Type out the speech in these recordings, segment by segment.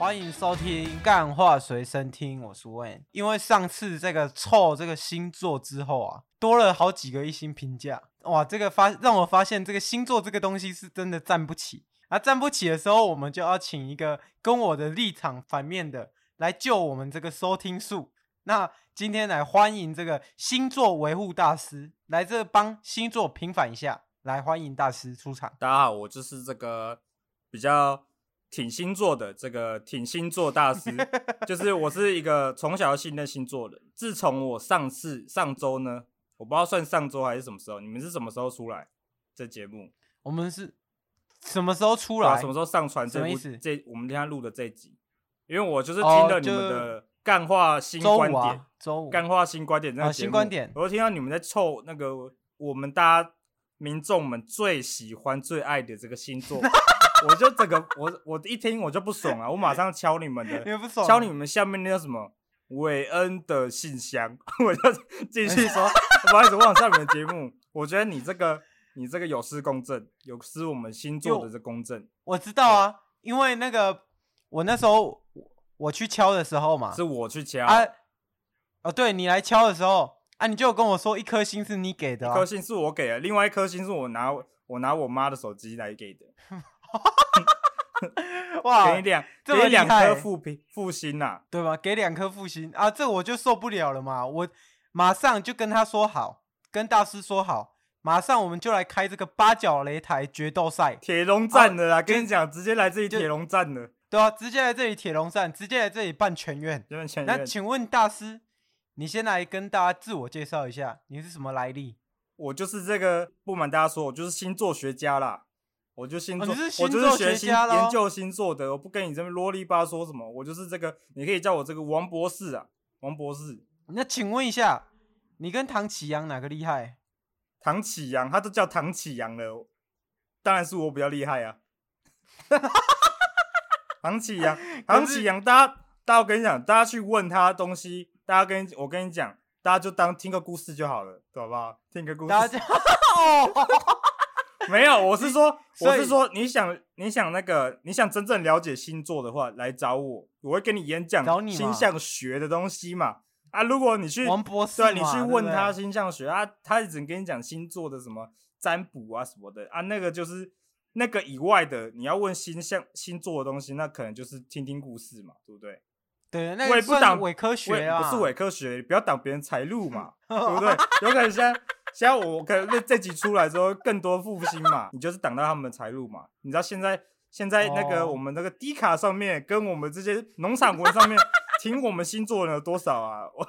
欢迎收听《干话随身听》，我是万。因为上次这个凑这个星座之后啊，多了好几个一星评价，哇，这个发让我发现这个星座这个东西是真的站不起。啊，站不起的时候，我们就要请一个跟我的立场反面的来救我们这个收听数。那今天来欢迎这个星座维护大师来这帮星座平反一下，来欢迎大师出场。大家好，我就是这个比较。挺星座的这个挺星座大师，就是我是一个从小信任星座的。自从我上次上周呢，我不知道算上周还是什么时候，你们是什么时候出来这节目？我们是什么时候出来？什么时候上传这部？这我们今天录的这集，因为我就是听了你们的干化新观点，干化新观点那个节目，新观点，我听到你们在凑那个我们大家民众们最喜欢最爱的这个星座。我就整个我我一听我就不爽了！我马上敲你们的，你不爽，敲你们下面那叫什么韦恩的信箱，我就继续说，不好意思，我想上你们节目。我觉得你这个你这个有失公正，有失我们星座的这公正。我知道啊，因为那个我那时候我去敲的时候嘛，是我去敲啊，哦，对你来敲的时候啊，你就跟我说一颗星是你给的，啊，一颗星是我给的，另外一颗星是我拿我拿我妈的手机来给的。哇，给你两，给你两颗复评复星呐，对吧？给两颗复星啊，这我就受不了了嘛！我马上就跟他说好，跟大师说好，马上我们就来开这个八角擂台决斗赛，铁笼战的啦！啊、跟你讲，直接来这里铁笼战的，对啊，直接来这里铁笼战，直接来这里办全院。那请问大师，你先来跟大家自我介绍一下，你是什么来历？我就是这个，不瞒大家说，我就是星座学家啦。我就星座，哦、星座我就是学星研究星座的，我不跟你这边啰里吧嗦什么，我就是这个，你可以叫我这个王博士啊，王博士。那请问一下，你跟唐启阳哪个厉害？唐启阳，他都叫唐启阳了，当然是我比较厉害啊。唐启阳，唐启阳，大家，大家我跟你讲，大家去问他东西，大家跟我跟你讲，大家就当听个故事就好了，对好不好？听个故事。大家 没有，我是说，我是说，你想，你想那个，你想真正了解星座的话，来找我，我会跟你演讲星象学的东西嘛。啊，如果你去，王博士对，你去问他星象学啊，他只能跟你讲星座的什么占卜啊什么的啊，那个就是那个以外的，你要问星象星座的东西，那可能就是听听故事嘛，对不对？对，那个算伪科学啊，不是伪科学，不要挡别人财路嘛，对不对？有可能现在。现在我可能这集出来之后，更多复兴嘛，你就是挡到他们的财路嘛。你知道现在现在那个我们那个低卡上面，跟我们这些农场文上面，听我们星座人有多少啊？我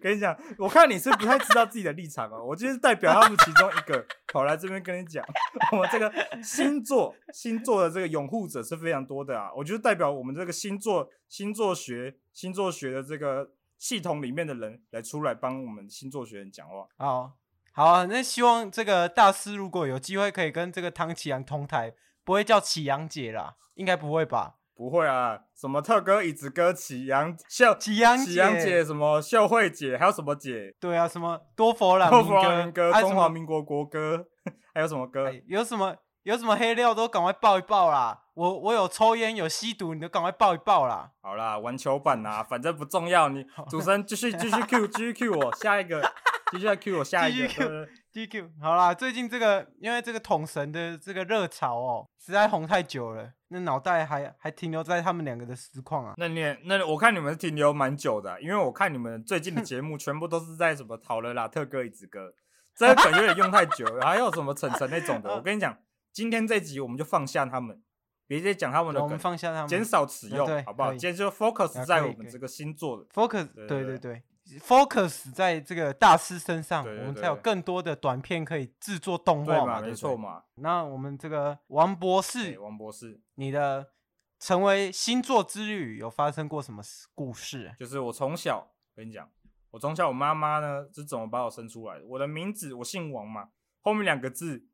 跟你讲，我看你是不太知道自己的立场哦。我就是代表他们其中一个，跑来这边跟你讲，我们这个星座星座的这个拥护者是非常多的啊。我就是代表我们这个星座星座学星座学的这个系统里面的人来出来帮我们星座学人讲话啊。好啊，那希望这个大师如果有机会可以跟这个唐启阳同台，不会叫启阳姐啦，应该不会吧？不会啊，什么特哥、椅子哥、启阳秀、启阳启阳姐，什么秀慧姐，还有什么姐？对啊，什么多佛朗多佛朗明哥、中华民国国歌，还有什么歌？有什么有什么黑料都赶快爆一爆啦！我我有抽烟有吸毒，你都赶快爆一爆啦！好啦，玩球板啦，反正不重要。你 主持人继续继续 Q 继续 Q 我下一个。继续来 Q 我下一个，Q。好啦，最近这个因为这个桶神的这个热潮哦，实在红太久了，那脑袋还还停留在他们两个的实况啊。那你那我看你们停留蛮久的，因为我看你们最近的节目全部都是在什么讨论啦特哥一支歌，这个梗有点用太久了，还有什么晨晨那种的。我跟你讲，今天这集我们就放下他们，别再讲他们的梗，我们放下他们，减少使用，好不好？今天就 focus 在我们这个星座的 focus，对对对。Focus 在这个大师身上，对对对，我们才有更多的短片可以制作动画嘛，没错嘛。那我们这个王博士，王博士，你的成为星座之旅有发生过什么故事？就是我从小跟你讲，我从小我妈妈呢是怎么把我生出来的？我的名字我姓王嘛，后面两个字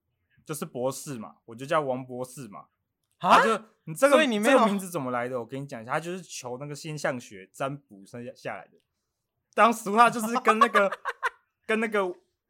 就是博士嘛，我就叫王博士嘛。啊，就你这个所以你这个名字怎么来的？我跟你讲一下，他就是求那个星象学占卜生下下来的。当时他就是跟那个跟那个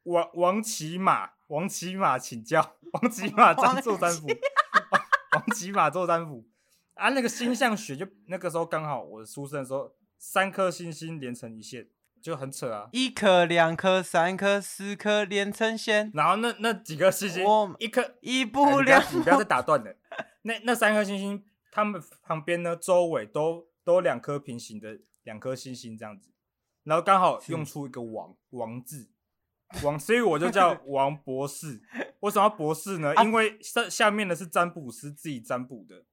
王王骑马王骑马请教，王骑马占做占卜，王骑马做占卜啊。那个星象学就那个时候刚好我出生的时候，三颗星星连成一线，就很扯啊。一颗、两颗、三颗、四颗连成线，然后那那几颗星星，一颗一步两步，你不要再打断了。那那三颗星星，它们旁边呢，周围都都两颗平行的两颗星星这样子。然后刚好用出一个王“王”字，王，所以我就叫 王博士。为什么要博士呢？因为下下面的是占卜师自己占卜的。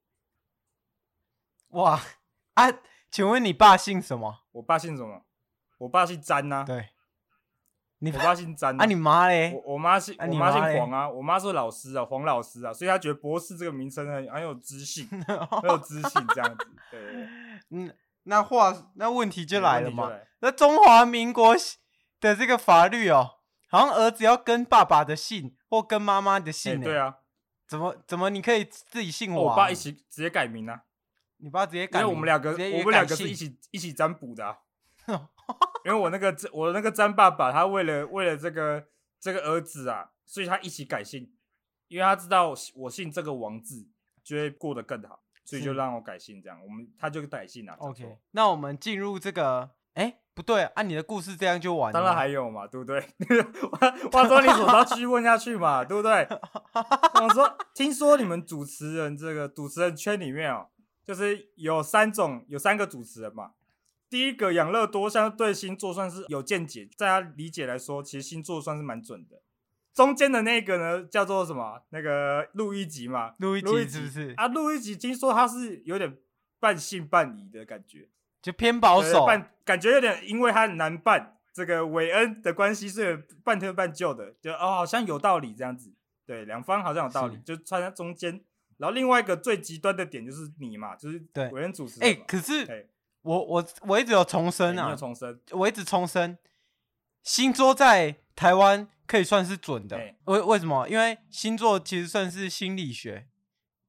哇啊！请问你爸姓什么？我爸姓什么？我爸姓詹呐、啊。对，你我爸姓詹、啊。啊，你妈嘞？我我妈姓我妈姓黄啊。我妈是老师啊，黄老师啊，所以她觉得博士这个名称很很有知性，很有知性这样子。对，对，对，嗯。那话，那问题就来了嘛。那中华民国的这个法律哦，好像儿子要跟爸爸的姓或跟妈妈的姓。对啊，怎么怎么你可以自己姓王？我爸一起直接改名啊。你爸直接改名？因为我们两个，我们两个是一起一起占卜的啊。因为我那个我那个占爸爸，他为了为了这个这个儿子啊，所以他一起改姓，因为他知道我姓这个王字，就会过得更好。所以就让我改姓，这样我们他就改姓了。OK，那我们进入这个，哎、欸，不对，按、啊、你的故事这样就完了。当然还有嘛，对不对？话说你总要继续问下去嘛，对不对？我说，听说你们主持人这个主持人圈里面哦，就是有三种，有三个主持人嘛。第一个养乐多，相对星座算是有见解，在他理解来说，其实星座算是蛮准的。中间的那个呢，叫做什么？那个路易吉嘛，路易吉是不是？啊，录一集听说他是有点半信半疑的感觉，就偏保守，半感觉有点，因为他难办这个韦恩的关系，是半推半就的，就哦，好像有道理这样子。对，两方好像有道理，就穿在中间。然后另外一个最极端的点就是你嘛，就是对韦恩主持。哎，可是我我我一直有重申啊，有重申，我一直重申，新桌在台湾。可以算是准的，为为什么？因为星座其实算是心理学，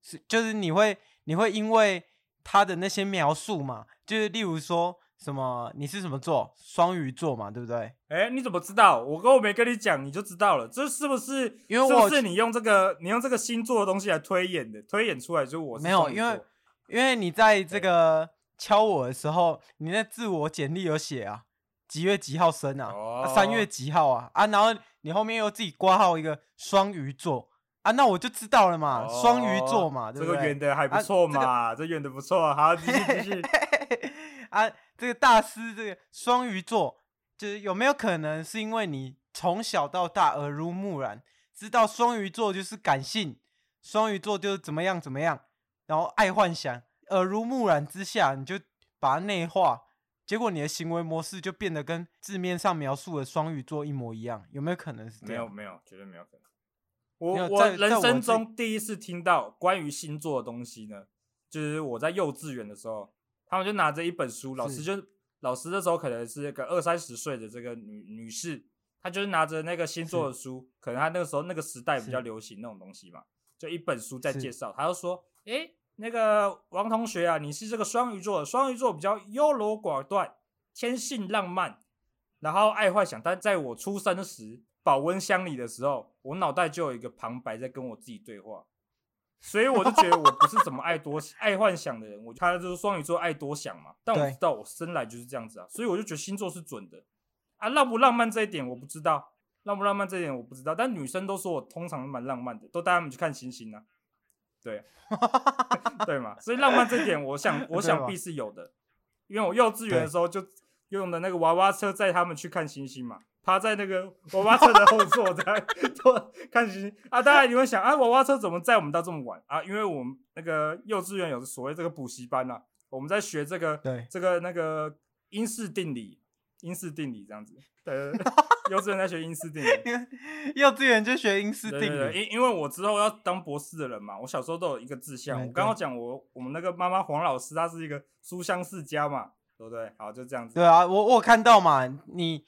是就是你会你会因为他的那些描述嘛，就是例如说什么你是什么座，双鱼座嘛，对不对？哎，你怎么知道？我跟我没跟你讲，你就知道了，这是不是？因为我是不是你用这个你用这个星座的东西来推演的，推演出来就是我是没有，因为因为你在这个敲我的时候，你那自我简历有写啊。几月几号生啊？三、oh. 月几号啊？啊，然后你后面又自己挂号一个双鱼座啊，那我就知道了嘛，双、oh. 鱼座嘛，对不对？这个圆的还不错嘛，啊这个、这圆的不错，好，继续继续。啊，这个大师，这个双鱼座，就是有没有可能是因为你从小到大耳濡目染，知道双鱼座就是感性，双鱼座就是怎么样怎么样，然后爱幻想，耳濡目染之下，你就把它内化。结果你的行为模式就变得跟字面上描述的双鱼座一模一样，有没有可能是这样？没有，没有，绝对没有可能。我我人生中第一次听到关于星座的东西呢，就是我在幼稚园的时候，他们就拿着一本书，老师就老师那时候可能是一个二三十岁的这个女女士，她就是拿着那个星座的书，可能她那个时候那个时代比较流行那种东西嘛，就一本书在介绍，她就说，诶。那个王同学啊，你是这个双鱼座的，双鱼座比较优柔寡断，天性浪漫，然后爱幻想。但在我出生时，保温箱里的时候，我脑袋就有一个旁白在跟我自己对话，所以我就觉得我不是怎么爱多 爱幻想的人。我他就是双鱼座爱多想嘛，但我知道我生来就是这样子啊，所以我就觉得星座是准的啊。浪不浪漫这一点我不知道，浪不浪漫这一点我不知道，但女生都说我通常蛮浪漫的，都带他们去看星星啊。对，对嘛，所以浪漫这点，我想，我 想必是有的，因为我幼稚园的时候就用的那个娃娃车载他们去看星星嘛，趴在那个娃娃车的后座在 看星星啊。当然你会想啊，娃娃车怎么载我们到这么晚啊？因为我们那个幼稚园有所谓这个补习班啊，我们在学这个对这个那个因式定理，因式定理这样子。对，幼稚园在学英式定理，幼稚园就学英式定理。对对对，因因为我之后要当博士的人嘛，我小时候都有一个志向。我刚刚讲我我们那个妈妈黄老师，她是一个书香世家嘛，对不对？好，就这样子。对啊，我我有看到嘛，你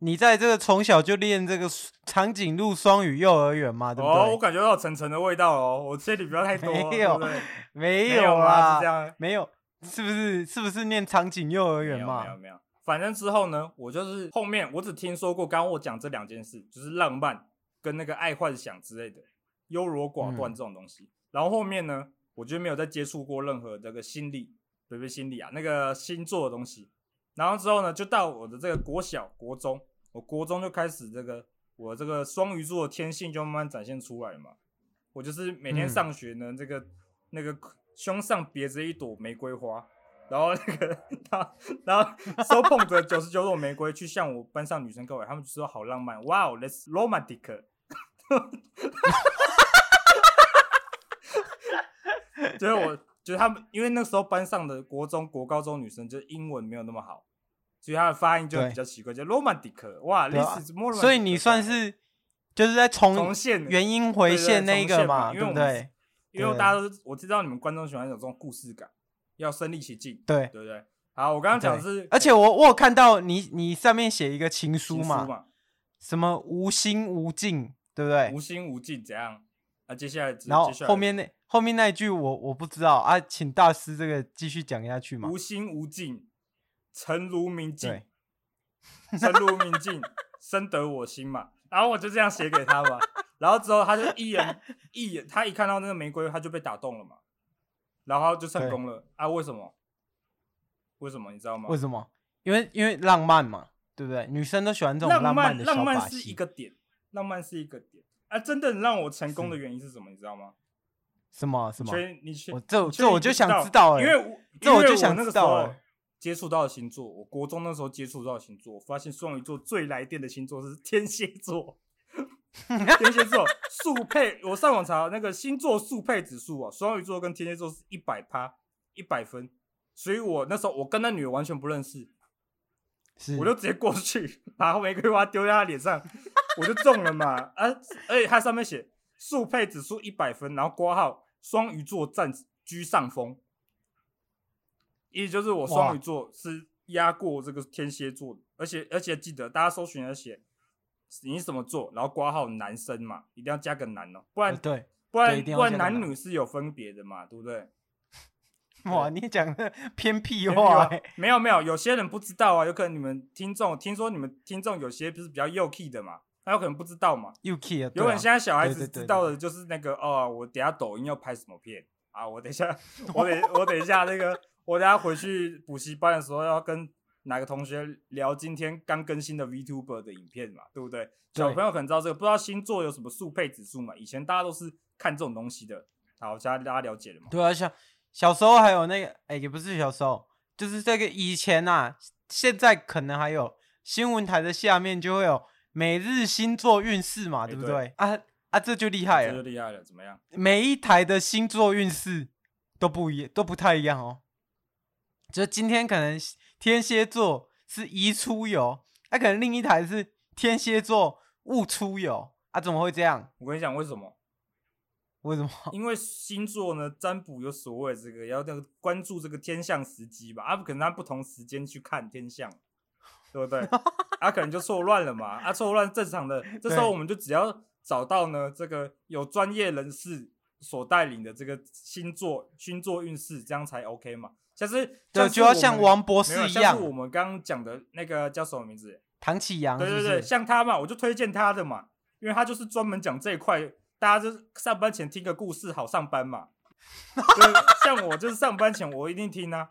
你在这个从小就练这个长颈鹿双语幼儿园嘛，对不对？哦，我感觉到层层的味道哦，我这里不要太多，没有，对对没有啊，是这样，没有，是不是？是不是念长颈幼儿园嘛？没有，没有。反正之后呢，我就是后面我只听说过，刚刚我讲这两件事，就是浪漫跟那个爱幻想之类的，优柔寡断这种东西。嗯、然后后面呢，我就没有再接触过任何这个心理。对不对？心理啊，那个星座的东西，然后之后呢，就到我的这个国小、国中，我国中就开始这个，我这个双鱼座的天性就慢慢展现出来嘛。我就是每天上学呢，嗯、这个那个胸上别着一朵玫瑰花，然后那个 他，然后手捧着九十九朵玫瑰去向我班上女生告白，他们就说好浪漫，哇哦，That's romantic，就是我。就是他们，因为那时候班上的国中国高中女生就英文没有那么好，所以她的发音就比较奇怪，叫 romantic。哇，类似 more。所以你算是就是在重重现原音回现那个嘛，对不对？因为大家都我知道你们观众喜欢有这种故事感，要身临其境，对对不对？好，我刚刚讲的是，而且我我有看到你你上面写一个情书嘛，什么无心无尽，对不对？无心无尽怎样？啊，接下来然后后面那。后面那一句我我不知道啊，请大师这个继续讲下去嘛。无心无尽，诚如明镜，诚如明镜，深得我心嘛。然后我就这样写给他嘛。然后之后他就一眼一眼，他一看到那个玫瑰，他就被打动了嘛。然后就成功了啊？为什么？为什么你知道吗？为什么？因为因为浪漫嘛，对不对？女生都喜欢这种浪漫的。浪漫是一个点，浪漫是一个点啊！真的让我成功的原因是什么？你知道吗？什么什么？你去，我这这我就想知道了，因为我这我就想那个时候接触到的星座，我国中那时候接触到的星座，我发现双鱼座最来电的星座是天蝎座。天蝎座速配，我上网查那个星座速配指数啊，双鱼座跟天蝎座是一百趴一百分，所以我那时候我跟那女的完全不认识，是我就直接过去 把玫瑰花丢在她脸上，我就中了嘛啊！而且它上面写速配指数一百分，然后括号。双鱼座占居上风，意思就是我双鱼座是压过这个天蝎座的，而且而且记得大家搜寻要写你什么座，然后挂号男生嘛，一定要加个男哦，不然对，不然不然男女是有分别的嘛，对不对？哇，你讲的偏僻话，欸，没有没有，有些人不知道啊，有可能你们听众听说你们听众有些不是比较幼 key 的嘛。他有可能不知道嘛？有可能现在小孩子知道的就是那个哦，我等下抖音要拍什么片啊？我等一下，我等我等一下那个，我等下回去补习班的时候要跟哪个同学聊今天刚更新的 VTuber 的影片嘛？对不对？小朋友可能知道这个，不知道星座有什么速配指数嘛？以前大家都是看这种东西的。好，现在大家了解了嘛？对啊，像小时候还有那个，哎，也不是小时候，就是这个以前呐，现在可能还有新闻台的下面就会有。每日星座运势嘛，对不对？对啊啊，这就厉害了，这就厉害了，怎么样？每一台的星座运势都不一，都不太一样哦。就今天可能天蝎座是宜出游，那、啊、可能另一台是天蝎座勿出游啊？怎么会这样？我跟你讲，为什么？为什么？因为星座呢，占卜有所谓这个要那个关注这个天象时机吧，啊，不可能按不同时间去看天象。对不对？啊，可能就错乱了嘛。啊，错乱正常的。这时候我们就只要找到呢，这个有专业人士所带领的这个星座星座运势，这样才 OK 嘛。像是，对，就要像王博士一样，像是我们刚刚讲的那个叫什么名字？唐启阳。对对对，像他嘛，我就推荐他的嘛，因为他就是专门讲这一块，大家就是上班前听个故事好上班嘛。对，像我就是上班前我一定听啊，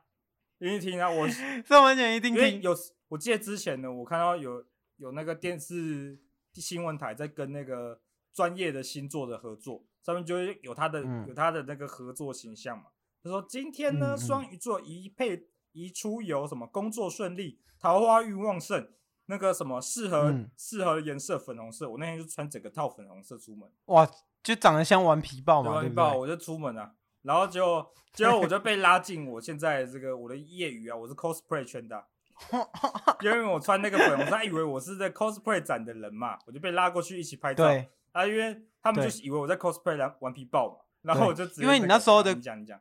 一定听啊，我 上班前一定听，有。我记得之前呢，我看到有有那个电视新闻台在跟那个专业的星座的合作，上面就会有他的、嗯、有他的那个合作形象嘛。他说今天呢，双、嗯、鱼座宜配宜出游，什么工作顺利，桃花运旺盛，那个什么适合适、嗯、合的颜色粉红色。我那天就穿整个套粉红色出门，哇，就长得像顽皮豹嘛，顽皮豹，我就出门啊，然后就结果我就被拉进我现在这个我的业余啊，我是 cosplay 圈的、啊。因为我穿那个粉红色，他以为我是在 cosplay 展的人嘛，我就被拉过去一起拍照。对啊，因为他们就以为我在 cosplay 顽皮豹嘛，然后我就直接因为你那时候的你讲你讲，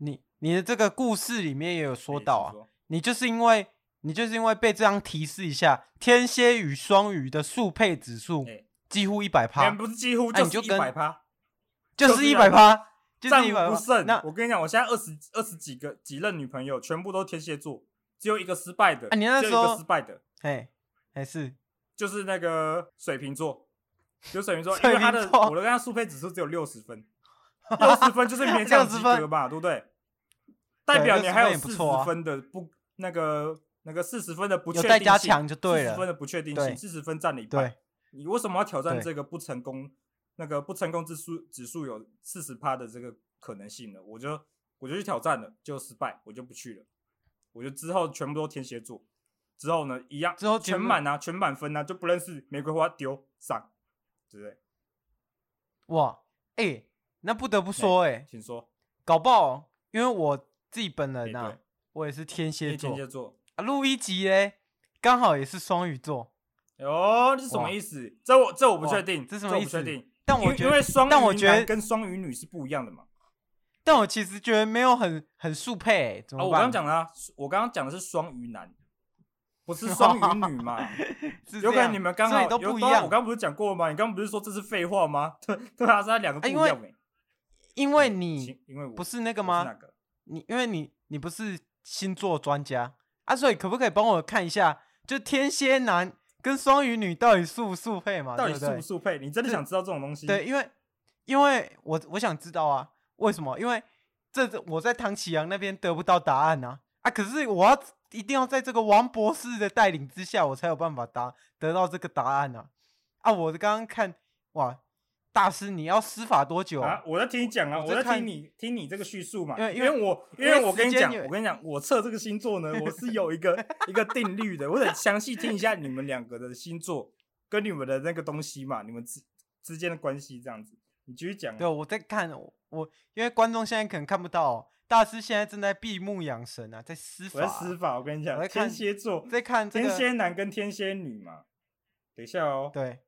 你你的这个故事里面也有说到啊，你就是因为你就是因为被这样提示一下，天蝎与双鱼的速配指数几乎一百趴，不是几乎就是一百趴，就是一百趴，战无不胜。那我跟你讲，我现在二十二十几个几任女朋友，全部都天蝎座，只有一个失败的。啊，你那时候失败的，哎，还是就是那个水瓶座，就水瓶座，因为他的我的跟他速配指数只有六十分，六十分就是勉强及格吧，对不对？代表你还有四十分的不那个那个四十分的不确定性，加强就对了。四十分的不确定性，四十分占了一半。你为什么要挑战这个不成功？那个不成功指数指数有四十趴的这个可能性呢？我就我就去挑战了，就失败，我就不去了。我就之后全部都天蝎座，之后呢一样，之后全满啊，全满分啊，就不认识玫瑰花丢上，对不对？哇，哎、欸，那不得不说、欸，哎，请说，搞不好，因为我。自己本人呐，我也是天蝎座。天蝎座啊，录一集嘞，刚好也是双鱼座。哦，这是什么意思？这我这我不确定，这什么意思？但我觉得，因为双鱼男跟双鱼女是不一样的嘛。但我其实觉得没有很很速配，怎么办？我刚刚讲的，我刚刚讲的是双鱼男，不是 双鱼女嘛？有可能你们刚好都不一样。我刚不是讲过了吗？你刚刚不是说这是废话吗？对对啊，是两个不一样。因为你因为不是那个吗？你因为你你不是星座专家啊，所以可不可以帮我看一下，就天蝎男跟双鱼女到底速不速配嘛？到底速不速配？你真的想知道这种东西？对，因为因为我我想知道啊，为什么？因为这我在唐启阳那边得不到答案啊啊！可是我要一定要在这个王博士的带领之下，我才有办法答得到这个答案啊啊！我刚刚看哇。大师，你要施法多久啊？我在听你讲啊，我在听你听你这个叙述嘛。因为因为我因为我跟你讲，我跟你讲，我测这个星座呢，我是有一个 一个定律的。我得详细听一下你们两个的星座跟你们的那个东西嘛，你们之之间的关系这样子。你继续讲。对，我在看我，因为观众现在可能看不到，大师现在正在闭目养神啊，在施法。我在施法，我跟你讲，天蝎座在看天蝎男跟天蝎女嘛。等一下哦。对。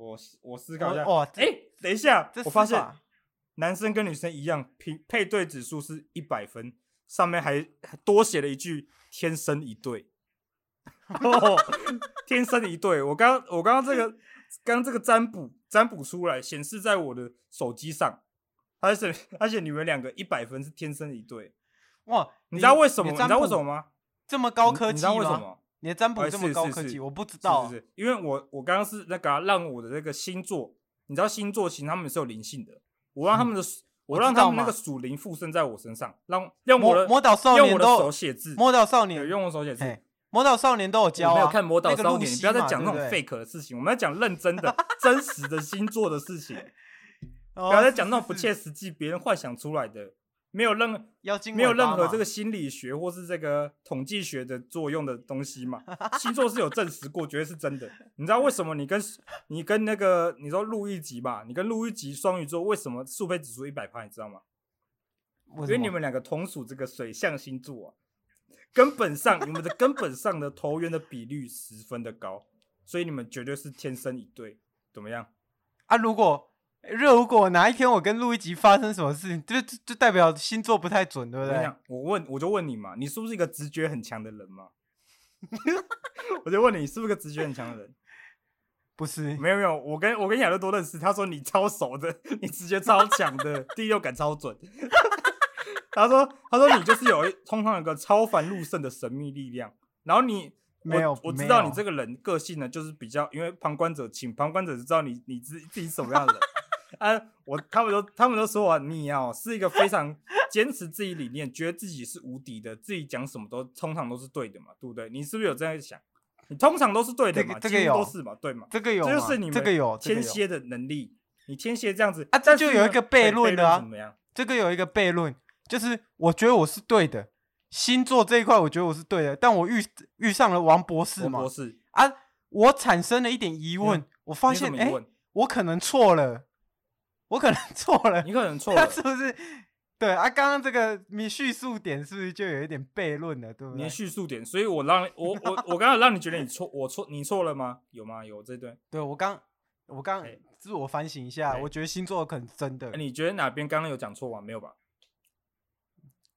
我我思考一下，哇，哎、欸，等一下，我发现男生跟女生一样，配配对指数是一百分，上面还多写了一句“天生一对 ”，哦，天生一对。我刚我刚刚这个刚刚这个占卜占卜出来，显示在我的手机上，而且而且你们两个一百分是天生一对，哇，你知道为什么？你，你知道为什么吗？这么高科技，你知道为什么？你的占卜这么高科技，是是是我不知道、啊。是因为我我刚刚是那个让我的那个星座，你知道星座型他们是有灵性的，我让他们的、嗯、我让他们那个属灵附身在我身上，让用我的魔导少年用我的手写字，魔导少年用我手写字，魔导少年都有教、啊。没有看魔导少年，你不要再讲那种 fake 的事情，我们要讲认真的、真实的星座的事情，不要再讲那种不切实际、别人幻想出来的。没有任没有任何这个心理学或是这个统计学的作用的东西嘛？星座是有证实过，绝对是真的。你知道为什么你跟你跟那个你说录一集吧，你跟录一集双鱼座为什么速配指数一百趴？你知道吗？因为你们两个同属这个水象星座啊，根本上你们的根本上的投缘的比率十分的高，所以你们绝对是天生一对。怎么样？啊，如果。如果哪一天我跟录一集发生什么事情，就就代表星座不太准，对不对？我问，我就问你嘛，你是不是一个直觉很强的人嘛？我就问你，你是不是个直觉很强的人？不是，没有没有，我跟我跟亚乐多认识，他说你超熟的，你直觉超强的，第六感超准。他说他说你就是有一通常有个超凡入圣的神秘力量，然后你没有，我知道你这个人个性呢，就是比较因为旁观者清，旁观者知道你你自自己什么样的人。啊，我他们都他们都说啊，你哦是一个非常坚持自己理念，觉得自己是无敌的，自己讲什么都通常都是对的嘛，对不对？你是不是有这样想？你通常都是对的嘛，这个这个都是嘛，对嘛？这个有，这就是你们这个有天蝎的能力。你天蝎这样子啊，这就有一个悖论的啊。怎么样？这个有一个悖论，就是我觉得我是对的，星座这一块我觉得我是对的，但我遇遇上了王博士嘛，王博士啊，我产生了一点疑问，我发现哎，我可能错了。我可能 错了，你可能错了，是不是？对啊，刚刚这个你叙述点是不是就有一点悖论了？对不对？你叙述点，所以我让我我我刚刚让你觉得你错，我错，你错了吗？有吗？有这段？对我刚我刚自我反省一下，我觉得星座可能真的。你觉得哪边刚刚有讲错吗？没有吧？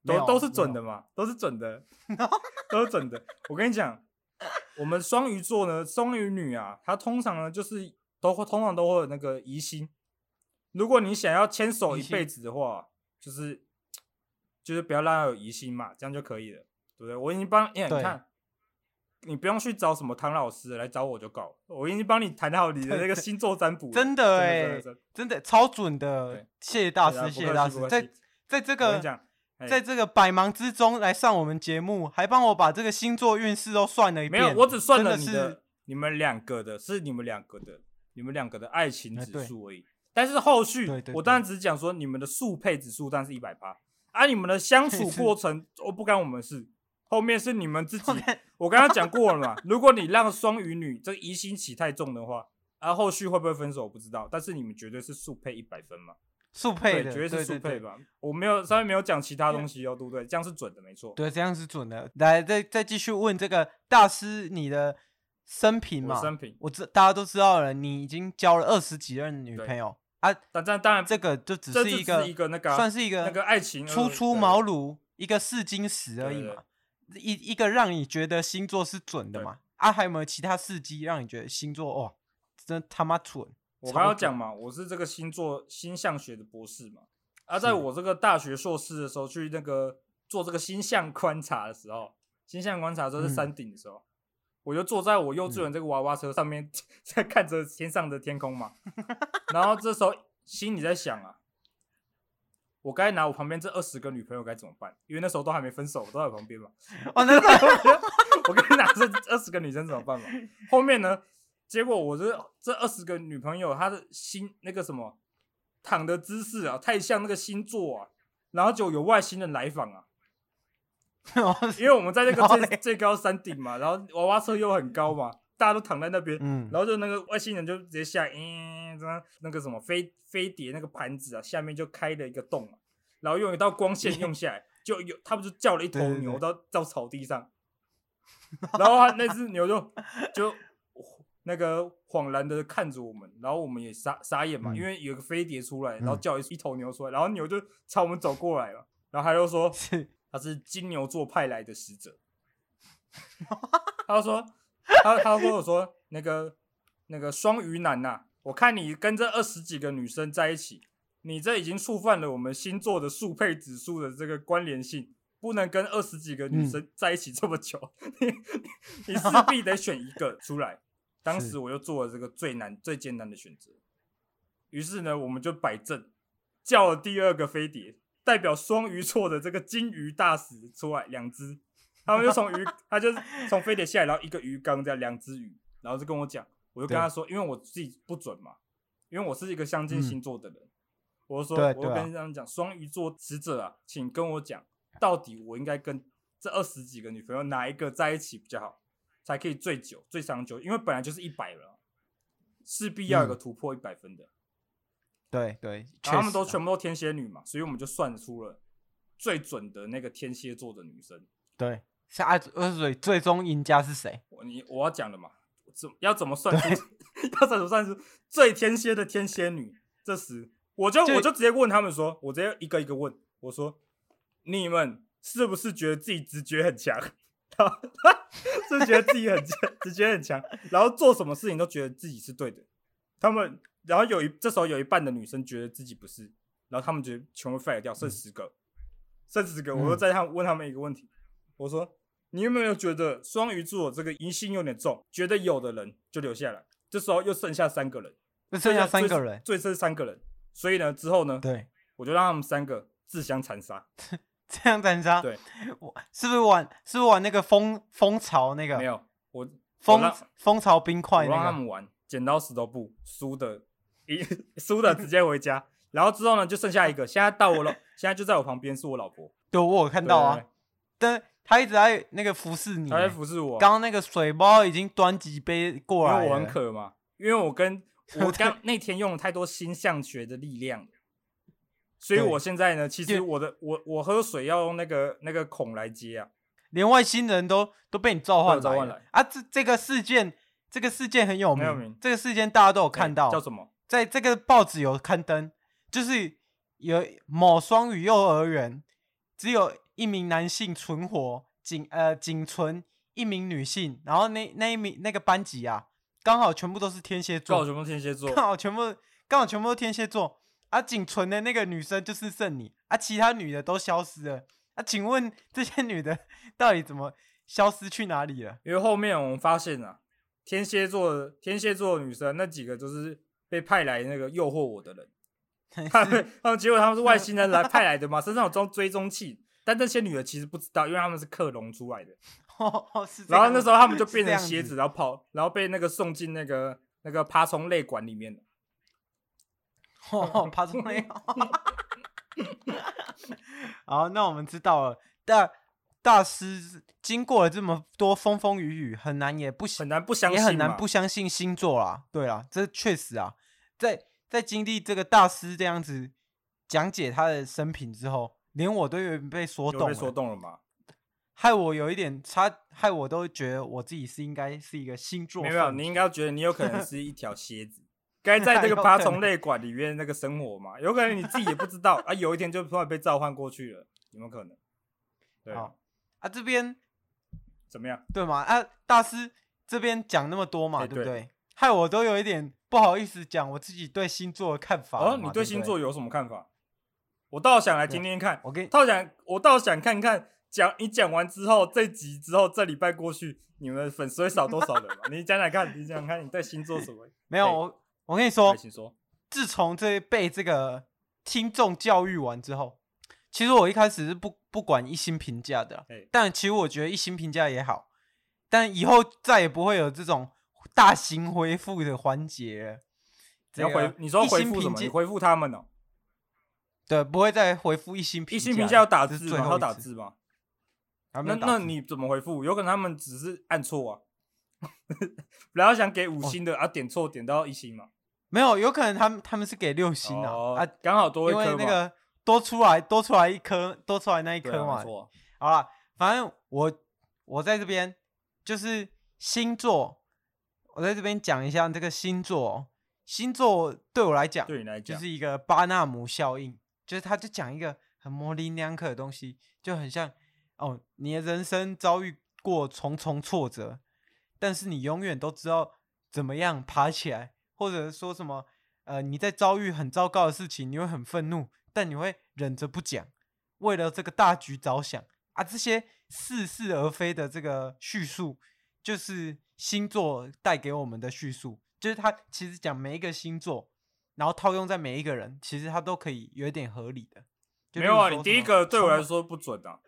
都都是准的嘛，都是准的 都是准的。我跟你讲，我们双鱼座呢，双鱼女啊，她通常呢就是都会通常都会有那个疑心。如果你想要牵手一辈子的话，就是就是不要让他有疑心嘛，这样就可以了，对不对？我已经帮，哎，你看，你不用去找什么唐老师来找我就够，我已经帮你谈好你的那个星座占卜，真的哎，真的超准的，谢谢大师，谢谢大师，在在这个。在这个百忙之中来上我们节目，还帮我把这个星座运势都算了一遍。没有，我只算了你的，的你们两个的，是你们两个的，你们两个的爱情指数而已。但是后续，我当然只是讲说你们的速配指数，但是一百八。而你们的相处过程，我不干我们事。后面是你们自己。我刚刚讲过了嘛，如果你让双鱼女这个疑心起太重的话，啊，后续会不会分手我不知道。但是你们绝对是速配一百分嘛。速配的，绝对是速配吧？我没有上面没有讲其他东西哦，对不对？这样是准的，没错。对，这样是准的。来，再再继续问这个大师，你的生平嘛？生平，我知大家都知道了，你已经交了二十几任女朋友啊。但但当然，这个就只是一个一个那个，算是一个那个爱情初出茅庐一个试金石而已嘛。一一个让你觉得星座是准的嘛？啊，还有没有其他事迹让你觉得星座哇，真他妈准？我刚刚讲嘛，我是这个星座星象学的博士嘛。而、啊、在我这个大学硕士的时候，去那个做这个星象观察的时候，星象观察都是山顶的时候，嗯、我就坐在我幼稚园这个娃娃车上面，在看着天上的天空嘛。然后这时候心里在想啊，我该拿我旁边这二十个女朋友该怎么办？因为那时候都还没分手，都在旁边嘛。哦，那 我该拿这二十个女生怎么办嘛？后面呢？结果我这这二十个女朋友，她的心那个什么躺的姿势啊，太像那个星座啊，然后就有外星人来访啊。因为我们在那个最最高山顶嘛，然后娃娃车又很高嘛，大家都躺在那边，嗯，然后就那个外星人就直接下来，嗯，那个什么飞飞碟那个盘子啊，下面就开了一个洞嘛，然后用一道光线用下来，就有他们就叫了一头牛到到草地上，然后他那只牛就就。那个恍然的看着我们，然后我们也傻傻眼嘛，嗯、因为有个飞碟出来，然后叫一一头牛出来，然后牛就朝我们走过来了，然后他就说是他是金牛座派来的使者，他说他他跟我说那个那个双鱼男呐、啊，我看你跟这二十几个女生在一起，你这已经触犯了我们星座的速配指数的这个关联性，不能跟二十几个女生在一起这么久，嗯、你你势必得选一个出来。当时我就做了这个最难、最艰难的选择，于是呢，我们就摆正，叫了第二个飞碟，代表双鱼座的这个金鱼大使出来，两只，他们就从鱼，他就是从飞碟下来，然后一个鱼缸这样，两只鱼，然后就跟我讲，我就跟他说，因为我自己不准嘛，因为我是一个相近星座的人，嗯、我就说，我就跟他们讲，双鱼座使者啊，请跟我讲，到底我应该跟这二十几个女朋友哪一个在一起比较好？才可以最久、最长久，因为本来就是一百了，势必要有个突破一百分的。对对，他们都全部都天蝎女嘛，所以我们就算出了最准的那个天蝎座的女生。对，下二水最终赢家是谁？我你我要讲的嘛，怎要怎么算出？要怎么算出最天蝎的天蝎女？这时我就我就直接问他们说，我直接一个一个问，我说你们是不是觉得自己直觉很强？是觉得自己很强，直觉很强，然后做什么事情都觉得自己是对的。他们，然后有一这时候有一半的女生觉得自己不是，然后他们觉得全部废掉，剩十个，剩十个。我又再他问他们一个问题，我说：你有没有觉得双鱼座这个疑心有点重？觉得有的人就留下来。这时候又剩下三个人，剩下三个人，最剩三个人。所以呢，之后呢，对，我就让他们三个自相残杀。自相残杀，对，我是不是玩？是不是玩那个蜂蜂巢那个？没有，我蜂蜂巢冰块、那个，我让他们玩剪刀石头布，输的一 输的直接回家。然后之后呢，就剩下一个，现在到我了，现在就在我旁边，是我老婆。对，我有看到啊，但他一直在那个服侍你，他在服侍我。刚刚那个水包已经端几杯过来，因为我很渴嘛，因为我跟 我刚那天用了太多星象学的力量。所以我现在呢，其实我的我我喝水要用那个那个孔来接啊，连外星人都都被你召唤召唤来啊！这这个事件，这个事件很有名，名这个事件大家都有看到，叫什么？在这个报纸有刊登，就是有某双语幼儿园，只有一名男性存活，仅呃仅存一名女性，然后那那一名那个班级啊，刚好全部都是天蝎座，刚好全部天蝎座，刚好全部刚好全部都天蝎座，啊，仅存的那个女生就是剩你，啊，其他女的都消失了，啊，请问这些女的 到底怎么消失去哪里了？因为后面我们发现啊，天蝎座天蝎座的女生那几个就是被派来那个诱惑我的人。他们，他们结果他们是外星人来派来的嘛，身上有装追踪器，但这些女的其实不知道，因为他们是克隆出来的。哦哦，是。然后那时候他们就变成蝎子，然后跑，然后被那个送进那个那个爬虫类馆里面。哦，爬虫类。好，那我们知道了。大大师经过了这么多风风雨雨，很难也不很难不相信，也很难不相信星座啦。对啦，这确实啊，在。在经历这个大师这样子讲解他的生平之后，连我都有点被说动了，被说动了吗？害我有一点差，害我都觉得我自己是应该是一个星座。没有，你应该觉得你有可能是一条 蝎子，该在这个 爬虫类馆里面那个生活嘛？有可能你自己也不知道啊，有一天就突然被召唤过去了，有没有可能？对啊，啊这边怎么样？对吗？啊，大师这边讲那么多嘛，欸、对不对？害我都有一点不好意思讲我自己对星座的看法。哦，你对星座有什么看法？我倒想来听听看。我跟你倒想，我倒想看看讲你讲完之后，这集之后这礼拜过去，你们粉丝会少多少人嘛？你讲讲看，你讲讲看，你对星座什么？没有，我我跟你说，说自从这被这个听众教育完之后，其实我一开始是不不管一星评价的，但其实我觉得一星评价也好，但以后再也不会有这种。大型回复的环节，只要回你说回复什么？你回复他们哦。对，不会再回复一星。一星评价要打字吗？要打字吗？那那你怎么回复？有可能他们只是按错啊，然后想给五星的啊，点错点到一星嘛？没有，有可能他们他们是给六星啊啊，刚好多一颗因为那个多出来多出来一颗多出来那一颗嘛。好了，反正我我在这边就是星座。我在这边讲一下这个星座，星座对我来讲，对你来讲就是一个巴纳姆效应，就是他就讲一个很模棱两可的东西，就很像哦，你的人生遭遇过重重挫折，但是你永远都知道怎么样爬起来，或者说什么呃，你在遭遇很糟糕的事情，你会很愤怒，但你会忍着不讲，为了这个大局着想。啊，这些似是而非的这个叙述，就是。星座带给我们的叙述，就是他其实讲每一个星座，然后套用在每一个人，其实他都可以有一点合理的。没有啊，你第一个对我来说不准啊。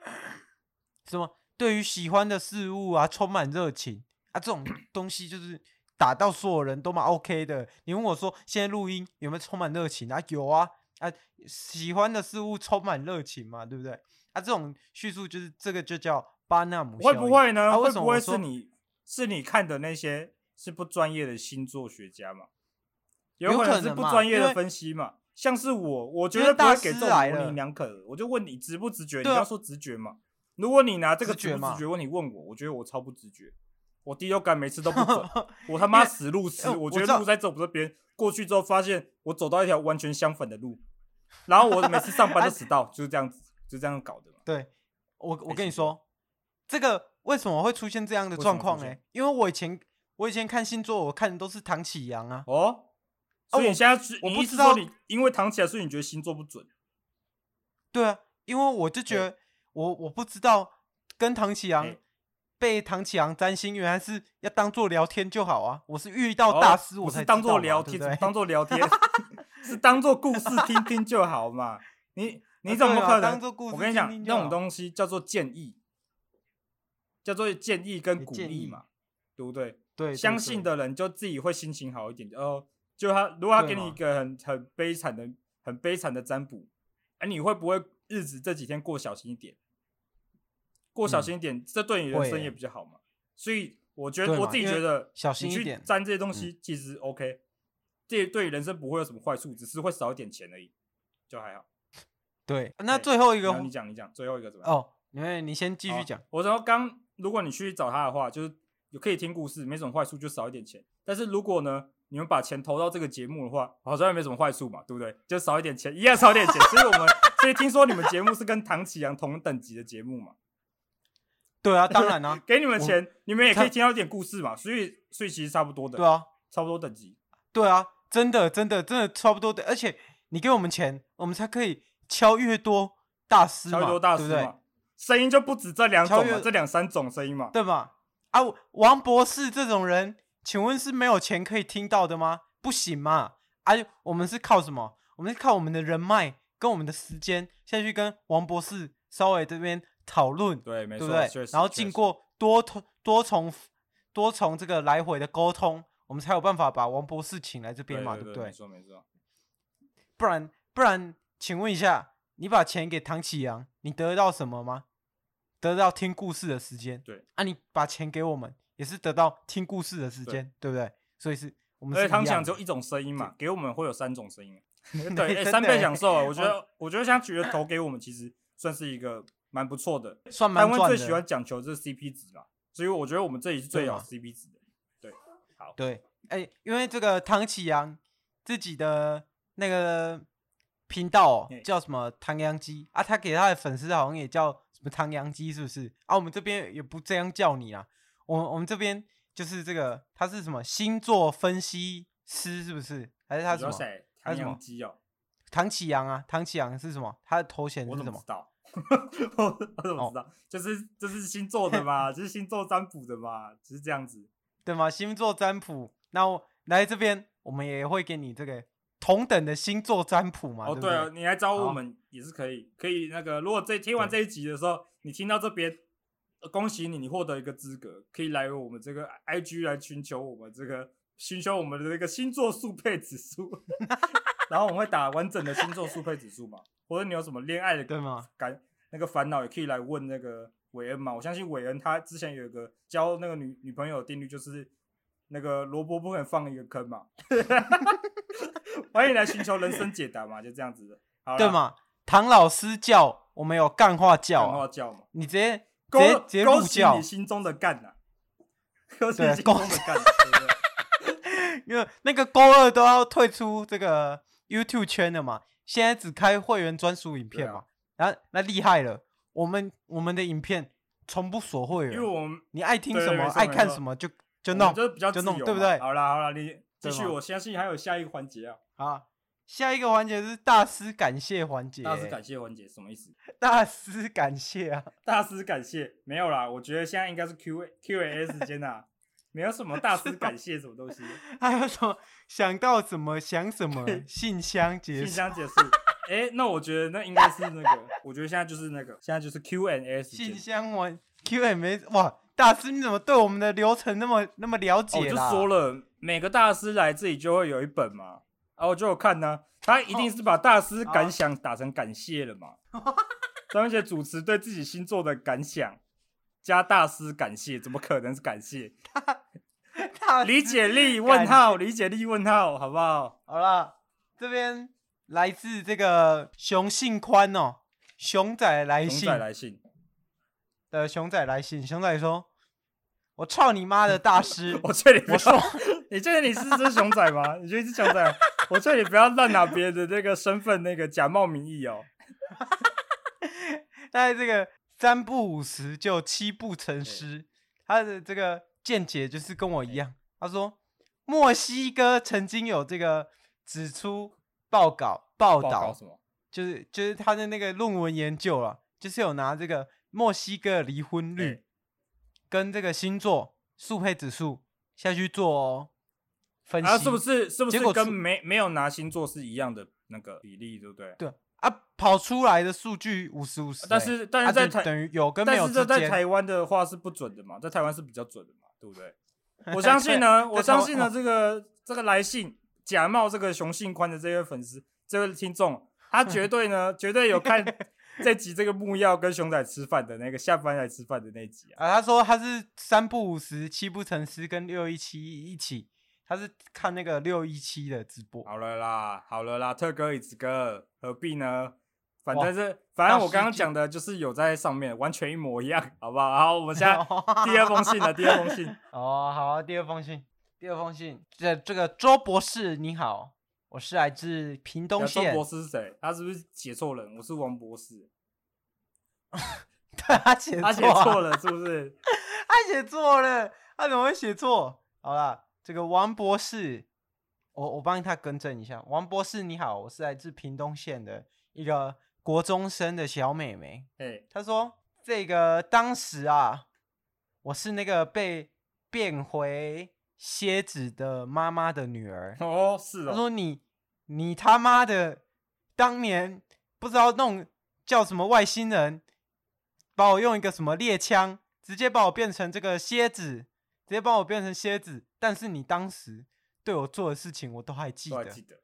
什么？对于喜欢的事物啊，充满热情啊，这种 东西就是打到所有人都蛮 OK 的。你问我说现在录音有没有充满热情啊？有啊啊，喜欢的事物充满热情嘛，对不对？啊，这种叙述就是这个就叫巴纳姆。会不会呢？啊、为什么会是你？是你看的那些是不专业的星座学家嘛？有可能是不专业的分析嘛？像是我，我觉得不会给这种模棱两可的。我就问你直不直觉？你要说直觉嘛？如果你拿这个直不直觉问你问我，我觉得我超不直觉。我第六感每次都不准，我他妈死路痴。我觉得路在走这边，过去之后发现我走到一条完全相反的路，然后我每次上班都迟到，就是这样子，就这样搞的嘛。对，我我跟你说这个。为什么会出现这样的状况呢？因为我以前我以前看星座，我看的都是唐启阳啊。哦，所以你现在是我不知道你因为唐启阳，所以你觉得星座不准？对啊，因为我就觉得我我不知道跟唐启阳被唐启阳占星，原来是要当做聊天就好啊。我是遇到大师，我才当做聊天，当做聊天是当做故事听听就好嘛。你 你怎么可能当做故事？我跟你讲，那种东西叫做建议。叫做建议跟鼓励嘛，对不对？对，相信的人就自己会心情好一点。哦，就他如果他给你一个很很悲惨的、很悲惨的占卜，哎，你会不会日子这几天过小心一点？过小心一点，这对你人生也比较好嘛。所以我觉得我自己觉得，小心一点，占这些东西其实 OK，这对人生不会有什么坏处，只是会少一点钱而已，就还好。对，那最后一个，你讲你讲最后一个怎么样？哦，因为你先继续讲。我说刚。如果你去找他的话，就是有可以听故事，没什么坏处，就少一点钱。但是如果呢，你们把钱投到这个节目的话，好像也没什么坏处嘛，对不对？就少一点钱，一样少一点钱。所以我们所以听说你们节目是跟唐启阳同等级的节目嘛？对啊，当然啊，给你们钱，你们也可以听到一点故事嘛。所以，所以其实差不多的。对啊，差不多等级。对啊，真的，真的，真的差不多的。而且你给我们钱，我们才可以敲越多大师嘛，敲越多大师嘛，对不对？声音就不止这两种嘛，这两三种声音嘛，对吧？啊，王博士这种人，请问是没有钱可以听到的吗？不行嘛！啊，我们是靠什么？我们是靠我们的人脉跟我们的时间下去跟王博士稍微这边。讨论对，没错，对不对？然后经过多通多重多重这个来回的沟通，我们才有办法把王博士请来这边嘛，对不对？没错没错。不然不然，请问一下，你把钱给唐启阳，你得到什么吗？得到听故事的时间。对啊，你把钱给我们，也是得到听故事的时间，对，不对？所以是我们是。唐启阳只有一种声音嘛，给我们会有三种声音。对，欸、三倍享受啊！我觉得，我觉得像觉得投给我们，其实算是一个。蛮不错的，算蛮最喜欢讲求这 CP 值啦，所以我觉得我们这里是最有 CP 值的。对，好，对，哎、欸，因为这个唐启阳自己的那个频道、喔、叫什么唐阳鸡啊，他给他的粉丝好像也叫什么唐阳鸡，是不是？啊，我们这边也不这样叫你啊，我我们这边就是这个，他是什么星座分析师，是不是？还是他什么？唐阳鸡哦，唐启阳啊，唐启阳是什么？他的头衔是什么？我怎么知道我怎么知道？哦、就是就是星座的嘛，就是星座占卜的嘛，只、就是这样子，对吗？星座占卜，那我来这边，我们也会给你这个同等的星座占卜嘛。哦，对，对啊，你来找我们也是可以，可以那个，如果这听完这一集的时候，你听到这边，恭喜你，你获得一个资格，可以来我们这个 IG 来寻求我们这个寻求我们的这个星座速配指数，然后我们会打完整的星座速配指数嘛。或者你有什么恋爱的感吗？感那个烦恼也可以来问那个韦恩嘛。我相信韦恩他之前有一个交那个女女朋友的定律，就是那个萝卜不可能放一个坑嘛。欢迎来寻求人生解答嘛，就这样子的，好对吗？唐老师教我们有干话教，干话教嘛，你直接勾直接直接勾起你心中的干呐，勾起你心中的干。因为那个勾二都要退出这个 YouTube 圈了嘛。现在只开会员专属影片嘛？然后、啊、那厉害了，我们我们的影片从不锁会员，因为我们你爱听什么爱看什么就就弄，就比较就弄，对不对？好啦好啦，你继续，我相信还有下一个环节啊。好，下一个环节是大师感谢环节。大师感谢环节什么意思？大师感谢啊！大师感谢没有啦，我觉得现在应该是 Q A Q A 时间啊。没有什么大师感谢什么东西，还有什么想到什么想什么 信箱结束，信箱结束。哎、欸，那我觉得那应该是那个，我觉得现在就是那个，现在就是 Q and A 信箱完 Q and A 哇，大师你怎么对我们的流程那么那么了解？我就说了，每个大师来这里就会有一本嘛，啊，我就有看呢、啊，他一定是把大师感想打成感谢了嘛，上面写主持对自己星座的感想。加大师感谢，怎么可能是感谢？理解力问号，理解力问号，好不好？好了，这边来自这个熊信宽哦，熊仔来信，熊仔来信的熊仔来信，熊仔说：“我操你妈的大师！” 我劝你，我说，你确定你是只熊仔吗？你觉得是熊仔？我劝你不要乱拿别人的这个身份，那个假冒名义哦。在这个。三不五时就七不成诗，他的这个见解就是跟我一样。他说，墨西哥曾经有这个指出报告报道，就是就是他的那个论文研究了，就是有拿这个墨西哥离婚率跟这个星座速配指数下去做分析，啊，是不是？是不是跟没没有拿星座是一样的那个比例，对不对？对。啊，跑出来的数据五十五十，但是但是在台、啊、等于有跟没有，但是在台湾的话是不准的嘛，在台湾是比较准的嘛，对不对？我相信呢，我相信呢，这个这个来信假冒这个熊信宽的这位粉丝，这位听众，他绝对呢，绝对有看这集这个木曜跟熊仔吃饭的那个下班来吃饭的那集啊，啊，他说他是三不五十，七不成诗，跟六一七一起。他是看那个六一七的直播。好了啦，好了啦，特哥椅子哥，何必呢？反正是，反正我刚刚讲的就是有在上面，完全一模一样，好不好？好，我们现在 第二封信了，第二封信。哦，好，第二封信，第二封信。这这个周博士你好，我是来自屏东县。周博士是谁？他是不是写错人？我是王博士。对，他写他写错了，是不是？他写错了，他怎么会写错？好啦，这个王博士，我我帮他更正一下。王博士你好，我是来自屏东县的一个国中生的小妹妹。哎，他说这个当时啊，我是那个被变回蝎子的妈妈的女儿。哦，是哦。他说你。你他妈的，当年不知道弄叫什么外星人，把我用一个什么猎枪，直接把我变成这个蝎子，直接帮我变成蝎子。但是你当时对我做的事情，我都还记得。还记得。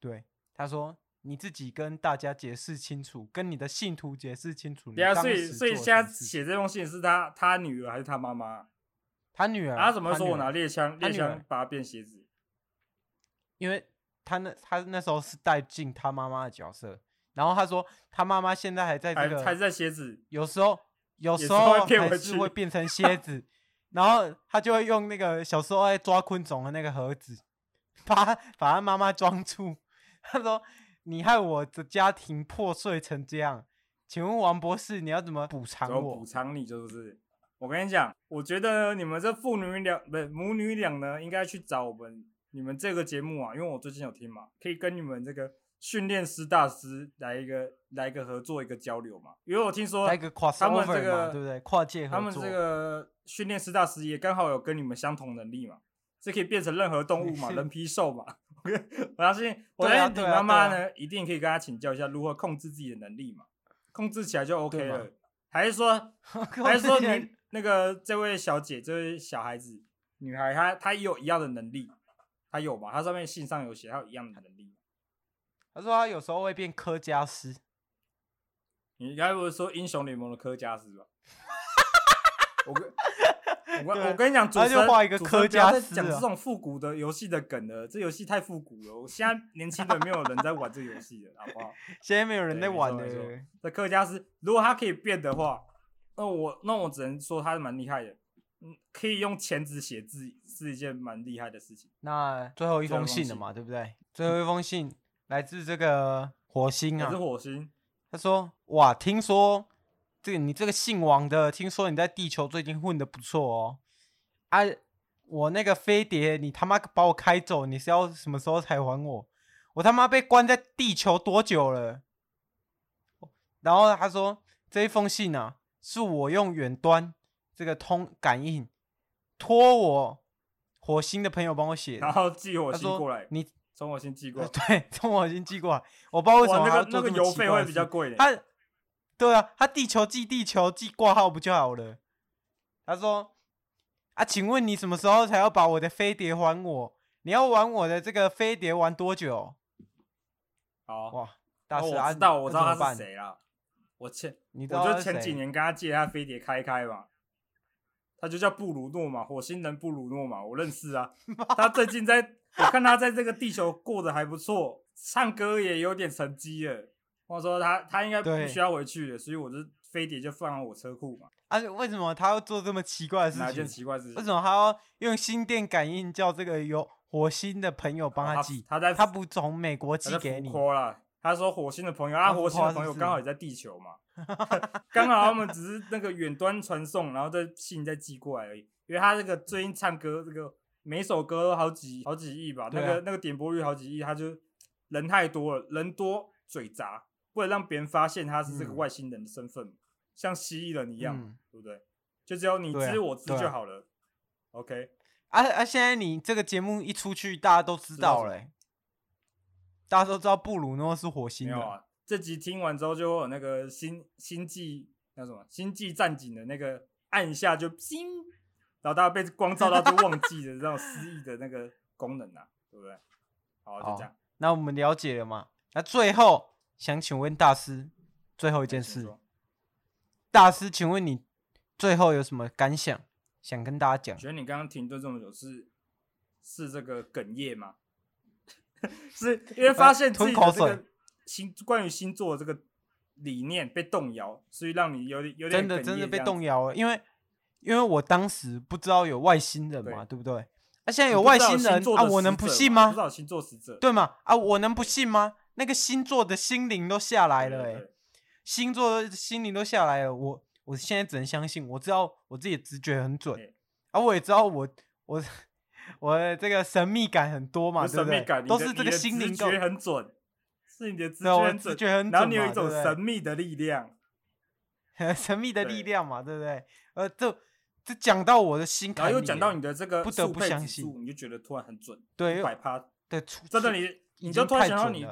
对，他说你自己跟大家解释清楚，跟你的信徒解释清楚。对啊，所以所以现在写这封信是他他女儿还是他妈妈？他女儿。他怎么说我拿猎枪猎枪把他变蝎子？因为。他那他那时候是带进他妈妈的角色，然后他说他妈妈现在还在这个，还在蝎子，有时候有时候还是会变成 蝎子，然后他就会用那个小时候爱抓昆虫的那个盒子，把把他妈妈装住。他说：“你害我的家庭破碎成这样，请问王博士，你要怎么补偿我？补偿你就是，我跟你讲，我觉得你们这父女俩不是母女俩呢，应该去找我们。”你们这个节目啊，因为我最近有听嘛，可以跟你们这个训练师大师来一个来一个合作一个交流嘛。因为我听说他们这个对不对？跨界合作，他们这个训练师大师也刚好有跟你们相同能力嘛，是可以变成任何动物嘛，人皮兽嘛。我相信，我相信你妈妈呢，一定可以跟他请教一下如何控制自己的能力嘛，控制起来就 OK 了。还是说，还是说你那个这位小姐，这位小孩子女孩，她她也有一样的能力？她有吧？她上面信上有写，她有一样的能力。他说他有时候会变柯加斯。你该不是说英雄联盟的柯加斯吧？我跟，我我跟你讲，主持人画一个柯加斯，讲这种复古的游戏的梗了。这游戏太复古了，我现在年轻的没有人在玩这游戏了，好不好？现在没有人在玩了。这柯加斯，如果他可以变的话，那我那我只能说他是蛮厉害的。嗯，可以用钳子写字是一件蛮厉害的事情。那最后一封信了嘛，对不对？最后一封信来自这个火星啊，是火星。他说：“哇，听说这个你这个姓王的，听说你在地球最近混的不错哦。啊，我那个飞碟，你他妈把我开走，你是要什么时候才还我？我他妈被关在地球多久了？”然后他说：“这一封信啊，是我用远端。”这个通感应，托我火星的朋友帮我写，然后寄火星过来。你从火星寄过来，对，从火星寄过来。我不知道为什么那个那个邮费会比较贵。他，对啊，他地球寄地球寄挂号不就好了？他说啊，请问你什么时候才要把我的飞碟还我？你要玩我的这个飞碟玩多久？好哇，大师，我知道，我知道他是谁了。我前，我就前几年跟他借他飞碟开开嘛。他就叫布鲁诺嘛，火星人布鲁诺嘛，我认识啊。他最近在，我看他在这个地球过得还不错，唱歌也有点成绩了。我说他他应该不需要回去了，所以我就飞碟就放在我车库嘛。啊，为什么他要做这么奇怪的事情？哪件奇怪的事情？为什么他要用心电感应叫这个有火星的朋友帮他寄？哦、他，他在他不从美国寄给你？他说火星的朋友啊，火星的朋友刚好也在地球嘛，刚好他们只是那个远端传送，然后再信再寄过来而已。因为他这个最近唱歌，这个每首歌都好几好几亿吧，那个那个点播率好几亿，他就人太多了，人多嘴杂，为了让别人发现他是这个外星人的身份，嗯、像蜥蜴人一样，嗯、对不对？就只有你知我知就好了。OK，啊啊！现在你这个节目一出去，大家都知道了、欸。大家都知道布鲁诺是火星的。没有啊，这集听完之后就会有那个星星际那什么星际战警的那个按一下就星，然后大家被光照到就忘记了这种失忆的那个功能啊，对不对？好，就这样。那我们了解了嘛？那最后想请问大师最后一件事，大师，请问你最后有什么感想想跟大家讲？觉得你刚刚停顿这么久是是这个哽咽吗？是因为发现自己的这个星关于星座的这个理念被动摇，所以让你有点有点真的真的被动摇了。因为因为我当时不知道有外星人嘛，对不对？啊，现在有外星人啊，我能不信吗？不知道星座使者，对吗？啊，我能不信吗？那个星座的心灵都下来了，哎，星座的心灵都下来了，我我现在只能相信，我知道我自己的直觉很准，啊，我也知道我我我的这个神秘感很多嘛，对不对？都是这个心灵直觉很准，是你的直觉很准，然后你有一种神秘的力量，神秘的力量嘛，对不对？呃，这。这讲到我的心，然后又讲到你的这个不得不相信，你就觉得突然很准，对，一百趴，对，真的你你就突然想到你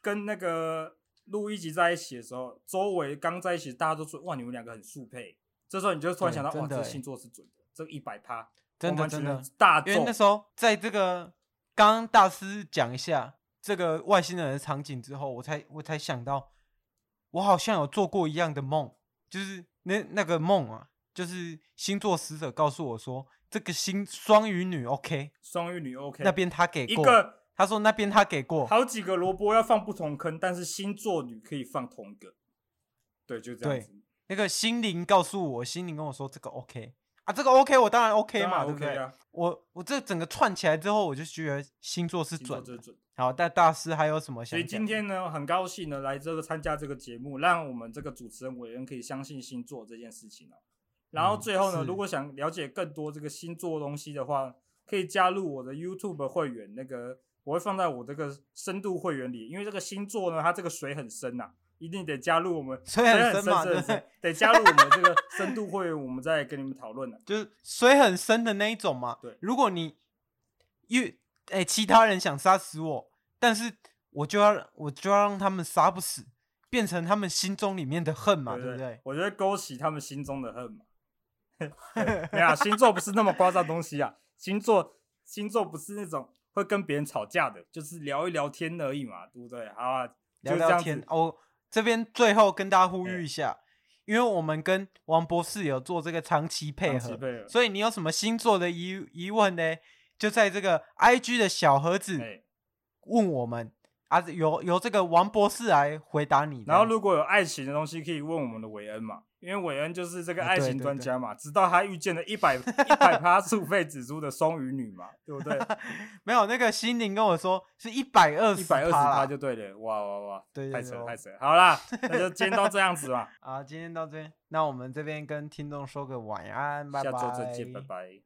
跟那个陆一吉在一起的时候，周围刚在一起，大家都说哇，你们两个很速配，这时候你就突然想到哇，这个星座是准的，这个一百趴，真的真的大，因为那时候在这个刚刚大师讲一下这个外星人的场景之后，我才我才想到，我好像有做过一样的梦，就是那那个梦啊。就是星座使者告诉我说，这个星双鱼女 OK，双鱼女 OK，那边他给过一个，他说那边他给过，好几个萝卜要放不同坑，但是星座女可以放同一个，对，就这样子。那个心灵告诉我，心灵跟我说这个 OK 啊，这个 OK，我当然 OK 嘛，OK 啊、对不对？我我这整个串起来之后，我就觉得星座是准，准。好，但大师还有什么想？所以今天呢，很高兴呢来这个参加这个节目，让我们这个主持人伟恩可以相信星座这件事情啊。然后最后呢，如果想了解更多这个星座东西的话，可以加入我的 YouTube 会员。那个我会放在我这个深度会员里，因为这个星座呢，它这个水很深呐，一定得加入我们。水很深嘛，对对，得加入我们这个深度会员，我们再跟你们讨论啊。就是水很深的那一种嘛。对，如果你越哎其他人想杀死我，但是我就要我就要让他们杀不死，变成他们心中里面的恨嘛，对，对，对不对？我觉得勾起他们心中的恨嘛。没有，星座不是那么夸张东西啊。星座，星座不是那种会跟别人吵架的，就是聊一聊天而已嘛，对不对？好啊，聊聊天。哦，这边最后跟大家呼吁一下，因为我们跟王博士有做这个长期配合，配合，所以你有什么星座的疑疑问呢？就在这个 IG 的小盒子问我们啊，由由这个王博士来回答你。然后如果有爱情的东西，可以问我们的韦恩嘛。因为韦恩就是这个爱情专家嘛，直到他遇见了一百一百趴速费 指数的双鱼女嘛，对不对？没有那个心灵跟我说是一百二十，一百二十趴就对了。哇哇哇，对，太扯太扯。好啦，那就今天到这样子吧。好，今天到这边，那我们这边跟听众说个晚安，拜拜。下周再见，拜拜。